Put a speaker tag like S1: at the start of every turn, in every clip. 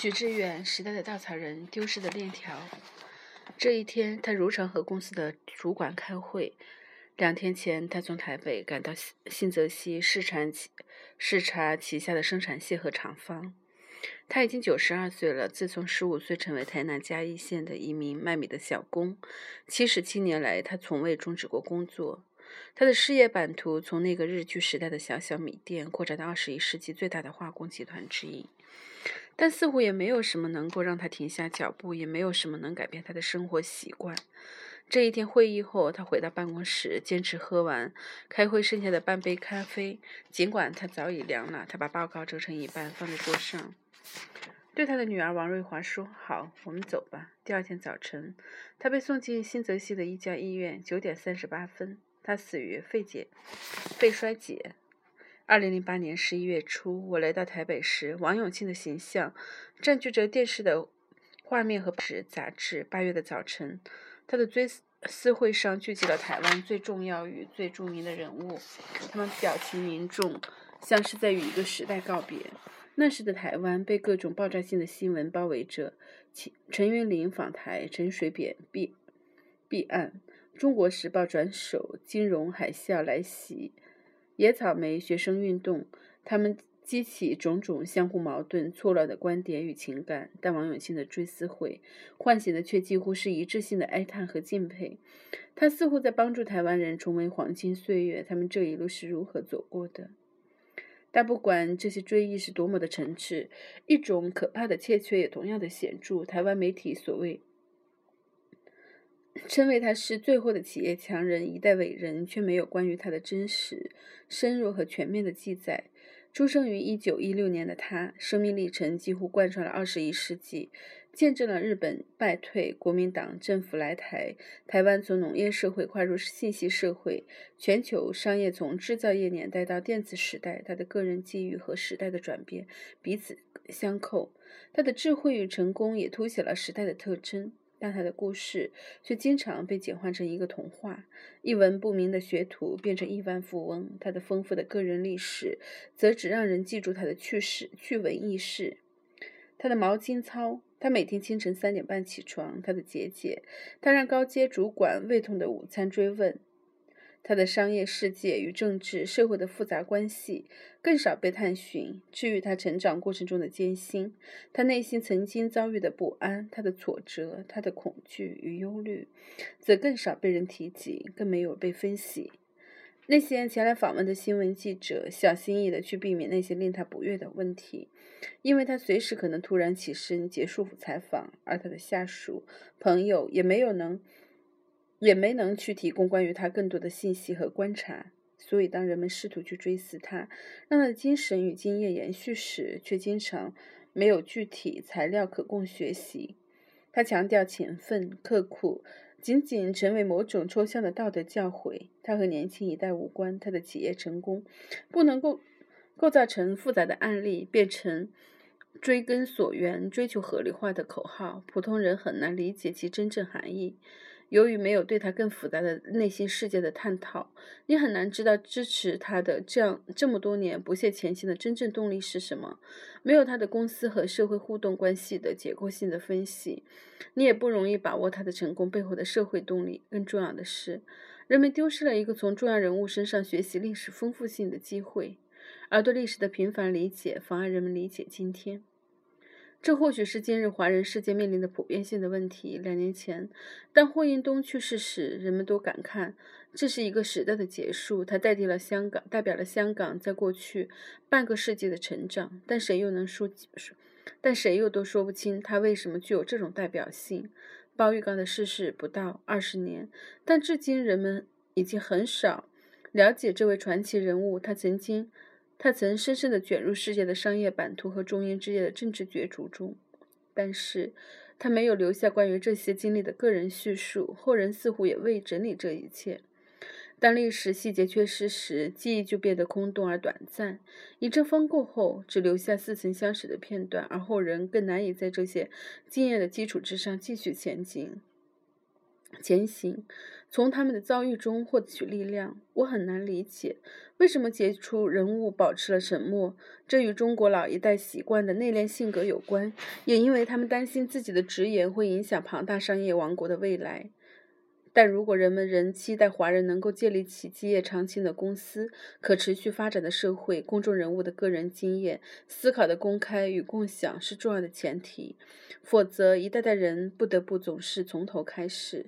S1: 许志远，时代的稻草人，丢失的链条。这一天，他如常和公司的主管开会。两天前，他从台北赶到新泽西视察旗视察旗下的生产线和厂房。他已经九十二岁了。自从十五岁成为台南嘉义县的一名卖米的小工，七十七年来，他从未终止过工作。他的事业版图从那个日据时代的小小米店，扩展到二十一世纪最大的化工集团之一。但似乎也没有什么能够让他停下脚步，也没有什么能改变他的生活习惯。这一天会议后，他回到办公室，坚持喝完开会剩下的半杯咖啡。尽管他早已凉了，他把报告折成一半放在桌上，对他的女儿王瑞华说：“好，我们走吧。”第二天早晨，他被送进新泽西的一家医院。九点三十八分，他死于肺结、肺衰竭。二零零八年十一月初，我来到台北时，王永庆的形象占据着电视的画面和纸杂志。八月的早晨，他的追思会上聚集了台湾最重要与最著名的人物，他们表情凝重，像是在与一个时代告别。那时的台湾被各种爆炸性的新闻包围着：陈云林访台，陈水扁避避案，中国时报转手，金融海啸来袭。野草莓学生运动，他们激起种种相互矛盾、错乱的观点与情感，但王永庆的追思会唤醒的却几乎是一致性的哀叹和敬佩。他似乎在帮助台湾人重温黄金岁月，他们这一路是如何走过的。但不管这些追忆是多么的诚挚，一种可怕的怯怯也同样的显著。台湾媒体所谓。称为他是最后的企业强人、一代伟人，却没有关于他的真实、深入和全面的记载。出生于一九一六年的他，生命历程几乎贯穿了二十一世纪，见证了日本败退、国民党政府来台、台湾从农业社会跨入信息社会、全球商业从制造业年代到电子时代。他的个人机遇和时代的转变彼此相扣，他的智慧与成功也凸显了时代的特征。但他的故事却经常被简化成一个童话，一文不名的学徒变成亿万富翁。他的丰富的个人历史，则只让人记住他的趣事、趣闻轶事。他的毛巾操，他每天清晨三点半起床。他的节俭，他让高阶主管胃痛的午餐追问。他的商业世界与政治社会的复杂关系更少被探寻。至于他成长过程中的艰辛，他内心曾经遭遇的不安，他的挫折，他的恐惧与忧虑，则更少被人提及，更没有被分析。那些前来访问的新闻记者小心翼翼地去避免那些令他不悦的问题，因为他随时可能突然起身结束采访，而他的下属、朋友也没有能。也没能去提供关于他更多的信息和观察，所以当人们试图去追思他，让他的精神与经验延续时，却经常没有具体材料可供学习。他强调勤奋刻苦，仅仅成为某种抽象的道德教诲。他和年轻一代无关，他的企业成功不能够构造成复杂的案例，变成追根溯源、追求合理化的口号。普通人很难理解其真正含义。由于没有对他更复杂的内心世界的探讨，你很难知道支持他的这样这么多年不懈前行的真正动力是什么。没有他的公司和社会互动关系的结构性的分析，你也不容易把握他的成功背后的社会动力。更重要的是，人们丢失了一个从重要人物身上学习历史丰富性的机会，而对历史的频繁理解妨碍人们理解今天。这或许是今日华人世界面临的普遍性的问题。两年前，当霍英东去世时，人们都感叹这是一个时代的结束，他代替了香港，代表了香港在过去半个世纪的成长。但谁又能说，但谁又都说不清他为什么具有这种代表性。包玉刚的逝世不到二十年，但至今人们已经很少了解这位传奇人物。他曾经。他曾深深地卷入世界的商业版图和中英之间的政治角逐中，但是他没有留下关于这些经历的个人叙述。后人似乎也未整理这一切。当历史细节缺失时，记忆就变得空洞而短暂。一阵风过后，只留下似曾相识的片段，而后人更难以在这些经验的基础之上继续前进。前行，从他们的遭遇中获取力量。我很难理解，为什么杰出人物保持了沉默。这与中国老一代习惯的内敛性格有关，也因为他们担心自己的直言会影响庞大商业王国的未来。但如果人们仍期待华人能够建立起基业长青的公司、可持续发展的社会，公众人物的个人经验、思考的公开与共享是重要的前提，否则一代代人不得不总是从头开始。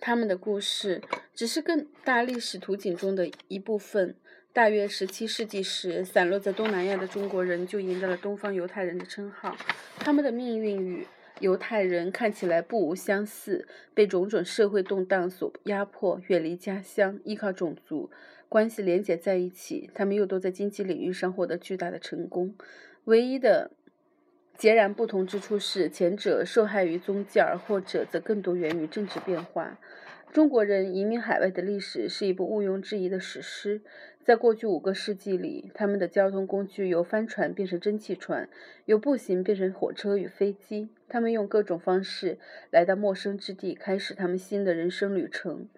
S1: 他们的故事只是更大历史图景中的一部分。大约十七世纪时，散落在东南亚的中国人就赢得了“东方犹太人”的称号。他们的命运与犹太人看起来不无相似，被种种社会动荡所压迫，远离家乡，依靠种族关系连结在一起。他们又都在经济领域上获得巨大的成功。唯一的截然不同之处是，前者受害于宗教，而后者则更多源于政治变化。中国人移民海外的历史是一部毋庸置疑的史诗。在过去五个世纪里，他们的交通工具由帆船变成蒸汽船，由步行变成火车与飞机。他们用各种方式来到陌生之地，开始他们新的人生旅程。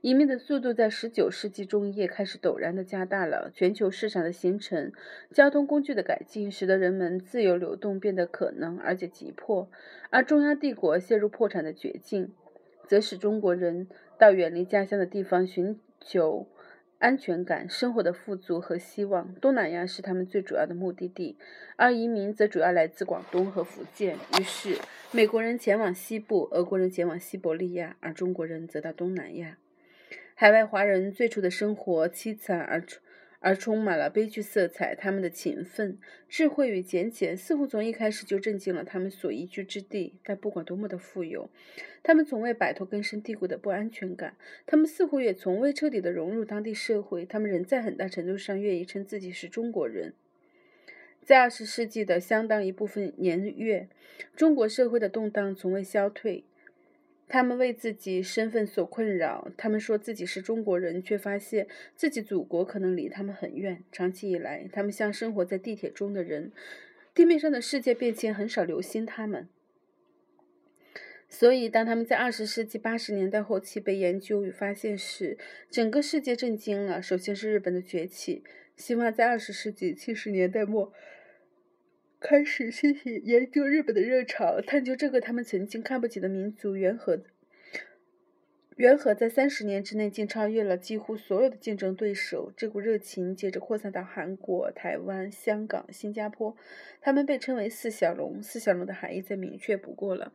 S1: 移民的速度在19世纪中叶开始陡然地加大了。全球市场的形成、交通工具的改进，使得人们自由流动变得可能而且急迫；而中央帝国陷入破产的绝境，则使中国人到远离家乡的地方寻求。安全感、生活的富足和希望，东南亚是他们最主要的目的地，而移民则主要来自广东和福建。于是，美国人前往西部，俄国人前往西伯利亚，而中国人则到东南亚。海外华人最初的生活凄惨而。而充满了悲剧色彩。他们的勤奋、智慧与简简，似乎从一开始就震惊了他们所宜居之地。但不管多么的富有，他们从未摆脱根深蒂固的不安全感。他们似乎也从未彻底的融入当地社会。他们仍在很大程度上愿意称自己是中国人。在二十世纪的相当一部分年月，中国社会的动荡从未消退。他们为自己身份所困扰，他们说自己是中国人，却发现自己祖国可能离他们很远。长期以来，他们像生活在地铁中的人，地面上的世界变迁很少留心他们。所以，当他们在二十世纪八十年代后期被研究与发现时，整个世界震惊了。首先是日本的崛起，希望在二十世纪七十年代末。开始兴起研究日本的热潮，探究这个他们曾经看不起的民族缘何。元和在三十年之内竟超越了几乎所有的竞争对手。这股热情接着扩散到韩国、台湾、香港、新加坡。他们被称为“四小龙”，“四小龙”的含义再明确不过了。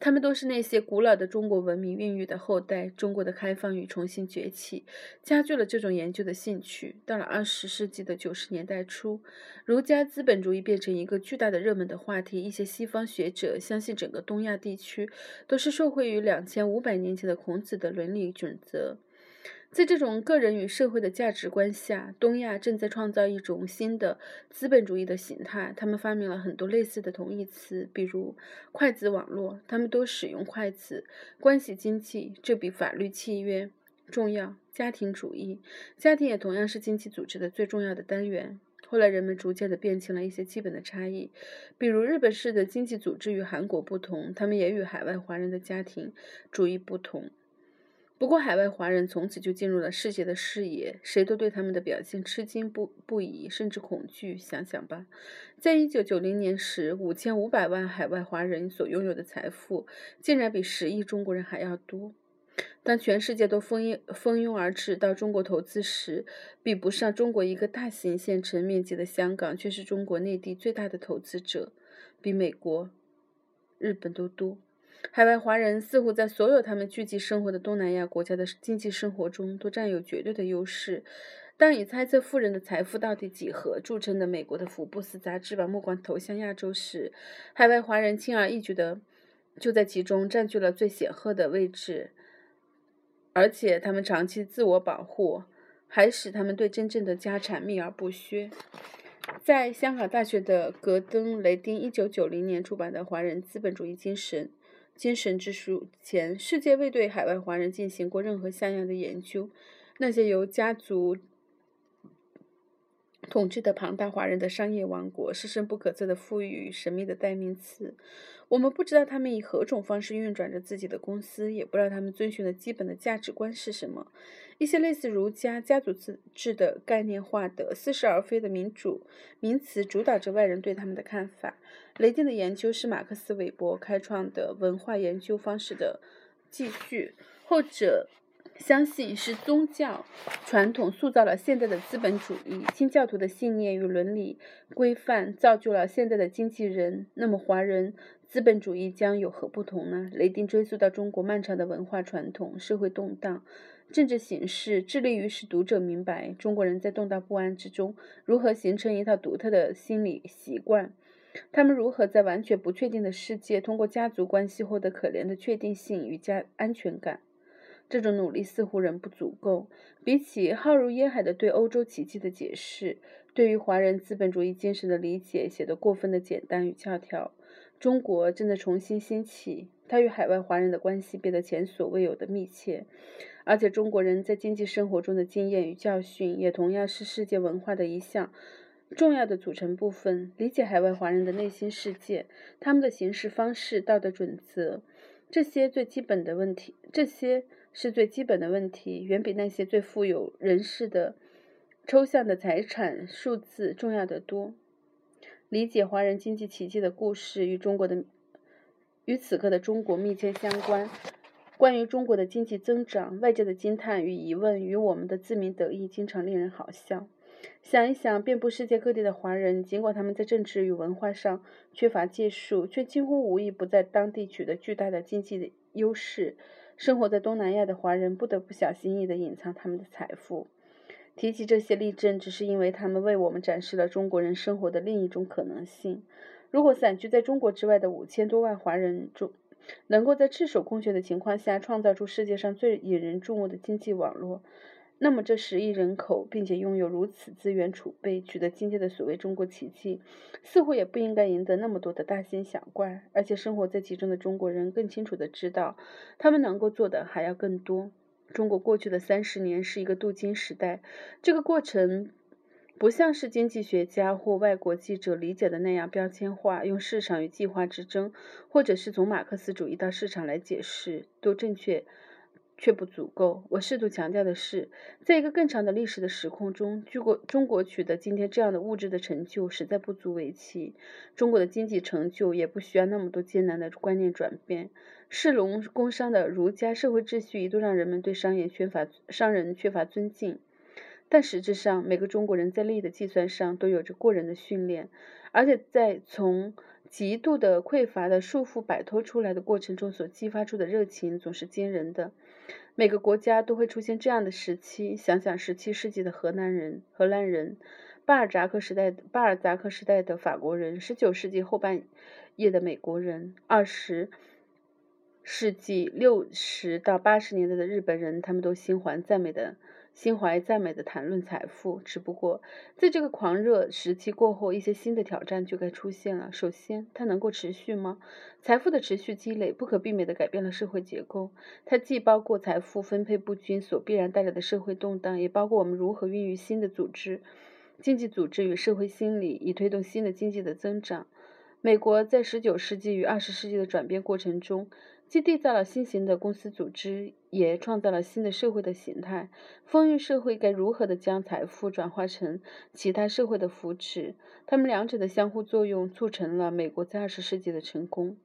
S1: 他们都是那些古老的中国文明孕育的后代。中国的开放与重新崛起，加剧了这种研究的兴趣。到了二十世纪的九十年代初，儒家资本主义变成一个巨大的热门的话题。一些西方学者相信，整个东亚地区都是受惠于两千五百年前的孔子。的伦理准则，在这种个人与社会的价值观下，东亚正在创造一种新的资本主义的形态。他们发明了很多类似的同义词，比如筷子网络，他们都使用筷子。关系经济，这比法律契约重要。家庭主义，家庭也同样是经济组织的最重要的单元。后来，人们逐渐地辨清了一些基本的差异，比如日本式的经济组织与韩国不同，他们也与海外华人的家庭主义不同。不过，海外华人从此就进入了世界的视野，谁都对他们的表现吃惊不不已，甚至恐惧。想想吧，在一九九零年时，五千五百万海外华人所拥有的财富，竟然比十亿中国人还要多。当全世界都蜂拥蜂拥而至到中国投资时，比不上中国一个大型县城面积的香港，却是中国内地最大的投资者，比美国、日本都多。海外华人似乎在所有他们聚集生活的东南亚国家的经济生活中都占有绝对的优势。当以猜测富人的财富到底几何著称的美国的《福布斯》杂志把目光投向亚洲时，海外华人轻而易举的就在其中占据了最显赫的位置。而且他们长期自我保护，还使他们对真正的家产秘而不宣。在香港大学的格登·雷丁一九九零年出版的《华人资本主义精神》。精神之书前，世界未对海外华人进行过任何像样的研究。那些由家族统治的庞大华人的商业王国，是深不可测的富裕与神秘的代名词。我们不知道他们以何种方式运转着自己的公司，也不知道他们遵循的基本的价值观是什么。一些类似儒家家族自治的概念化的似是而非的民主名词主导着外人对他们的看法。雷电的研究是马克思韦伯开创的文化研究方式的继续，后者。相信是宗教传统塑造了现在的资本主义，新教徒的信念与伦理规范造就了现在的经纪人。那么，华人资本主义将有何不同呢？雷丁追溯到中国漫长的文化传统、社会动荡、政治形势，致力于使读者明白中国人在动荡不安之中如何形成一套独特的心理习惯，他们如何在完全不确定的世界通过家族关系获得可怜的确定性与家安全感。这种努力似乎仍不足够。比起浩如烟海的对欧洲奇迹的解释，对于华人资本主义精神的理解显得过分的简单与教条。中国正在重新兴起，它与海外华人的关系变得前所未有的密切，而且中国人在经济生活中的经验与教训也同样是世界文化的一项重要的组成部分。理解海外华人的内心世界、他们的行事方式、道德准则，这些最基本的问题，这些。是最基本的问题，远比那些最富有人士的抽象的财产数字重要的多。理解华人经济奇迹的故事与中国的与此刻的中国密切相关。关于中国的经济增长，外界的惊叹与疑问与我们的自鸣得意，经常令人好笑。想一想，遍布世界各地的华人，尽管他们在政治与文化上缺乏建树，却几乎无一不在当地取得巨大的经济的优势。生活在东南亚的华人不得不小心翼翼地隐藏他们的财富。提起这些例证，只是因为他们为我们展示了中国人生活的另一种可能性。如果散居在中国之外的五千多万华人中，能够在赤手空拳的情况下创造出世界上最引人注目的经济网络，那么，这十亿人口，并且拥有如此资源储备，取得今天的所谓中国奇迹，似乎也不应该赢得那么多的大惊小怪。而且，生活在其中的中国人更清楚地知道，他们能够做的还要更多。中国过去的三十年是一个镀金时代，这个过程不像是经济学家或外国记者理解的那样标签化，用市场与计划之争，或者是从马克思主义到市场来解释，都正确。却不足够。我试图强调的是，在一个更长的历史的时空中，中国中国取得今天这样的物质的成就，实在不足为奇。中国的经济成就也不需要那么多艰难的观念转变。士农工商的儒家社会秩序一度让人们对商业缺乏商人缺乏尊敬，但实质上，每个中国人在利益的计算上都有着过人的训练，而且在从极度的匮乏的束缚摆脱出来的过程中所激发出的热情，总是惊人的。每个国家都会出现这样的时期。想想十七世纪的荷兰人、荷兰人，巴尔扎克时代、巴尔扎克时代的法国人，十九世纪后半叶的美国人，二十世纪六十到八十年代的日本人，他们都心怀赞美的。心怀赞美的谈论财富，只不过在这个狂热时期过后，一些新的挑战就该出现了。首先，它能够持续吗？财富的持续积累不可避免地改变了社会结构，它既包括财富分配不均所必然带来的社会动荡，也包括我们如何孕育新的组织、经济组织与社会心理，以推动新的经济的增长。美国在十九世纪与二十世纪的转变过程中。既缔造了新型的公司组织，也创造了新的社会的形态。丰裕社会该如何的将财富转化成其他社会的扶持？他们两者的相互作用促成了美国在二十世纪的成功。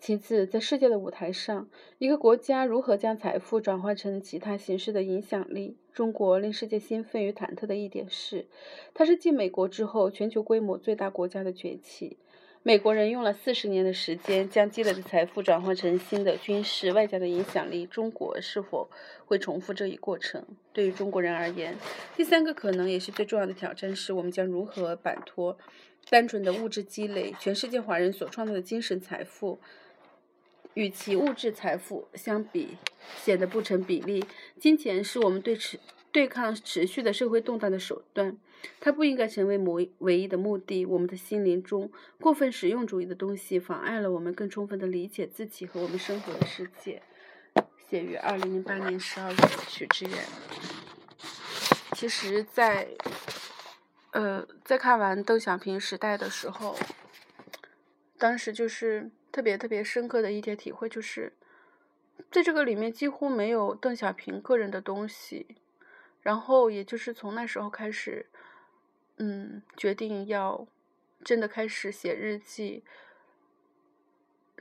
S1: 其次，在世界的舞台上，一个国家如何将财富转化成其他形式的影响力？中国令世界兴奋与忐忑的一点是，它是继美国之后全球规模最大国家的崛起。美国人用了四十年的时间，将积累的财富转换成新的军事、外交的影响力。中国是否会重复这一过程？对于中国人而言，第三个可能也是最重要的挑战是：我们将如何摆脱单纯的物质积累？全世界华人所创造的精神财富，与其物质财富相比，显得不成比例。金钱是我们对持对抗持续的社会动荡的手段。它不应该成为某唯一的目的。我们的心灵中过分实用主义的东西，妨碍了我们更充分的理解自己和我们生活的世界。写于二零零八年十二月，许知远。其实，在呃，在看完邓小平时代的时候，当时就是特别特别深刻的一点体会，就是在这个里面几乎没有邓小平个人的东西。然后，也就是从那时候开始，嗯，决定要真的开始写日记。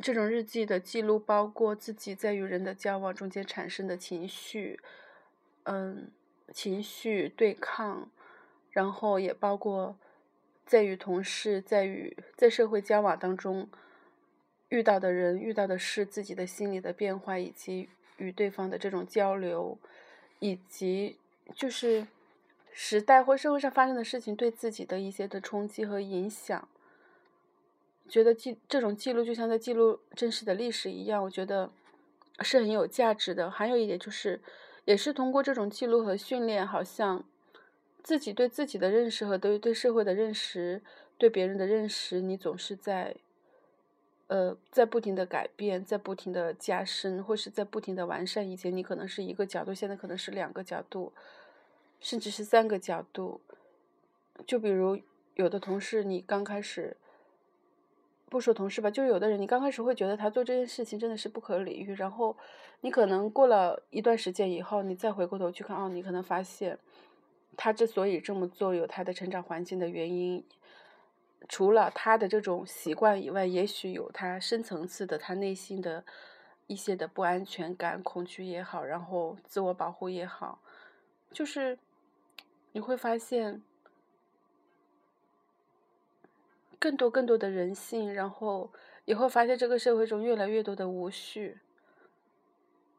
S1: 这种日记的记录包括自己在与人的交往中间产生的情绪，嗯，情绪对抗，然后也包括在与同事、在与在社会交往当中遇到的人、遇到的事、自己的心理的变化，以及与对方的这种交流，以及。就是时代或社会上发生的事情对自己的一些的冲击和影响，觉得记这种记录就像在记录真实的历史一样，我觉得是很有价值的。还有一点就是，也是通过这种记录和训练，好像自己对自己的认识和对对社会的认识、对别人的认识，你总是在呃在不停的改变，在不停的加深，或是在不停的完善。以前你可能是一个角度，现在可能是两个角度。甚至是三个角度，就比如有的同事，你刚开始不说同事吧，就有的人，你刚开始会觉得他做这件事情真的是不可理喻，然后你可能过了一段时间以后，你再回过头去看，哦，你可能发现他之所以这么做，有他的成长环境的原因，除了他的这种习惯以外，也许有他深层次的他内心的一些的不安全感、恐惧也好，然后自我保护也好，就是。你会发现更多更多的人性，然后也会发现这个社会中越来越多的无序，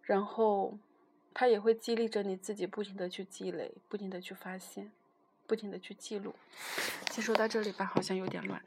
S1: 然后他也会激励着你自己不停的去积累，不停的去发现，不停的去记录。先说到这里吧，好像有点乱。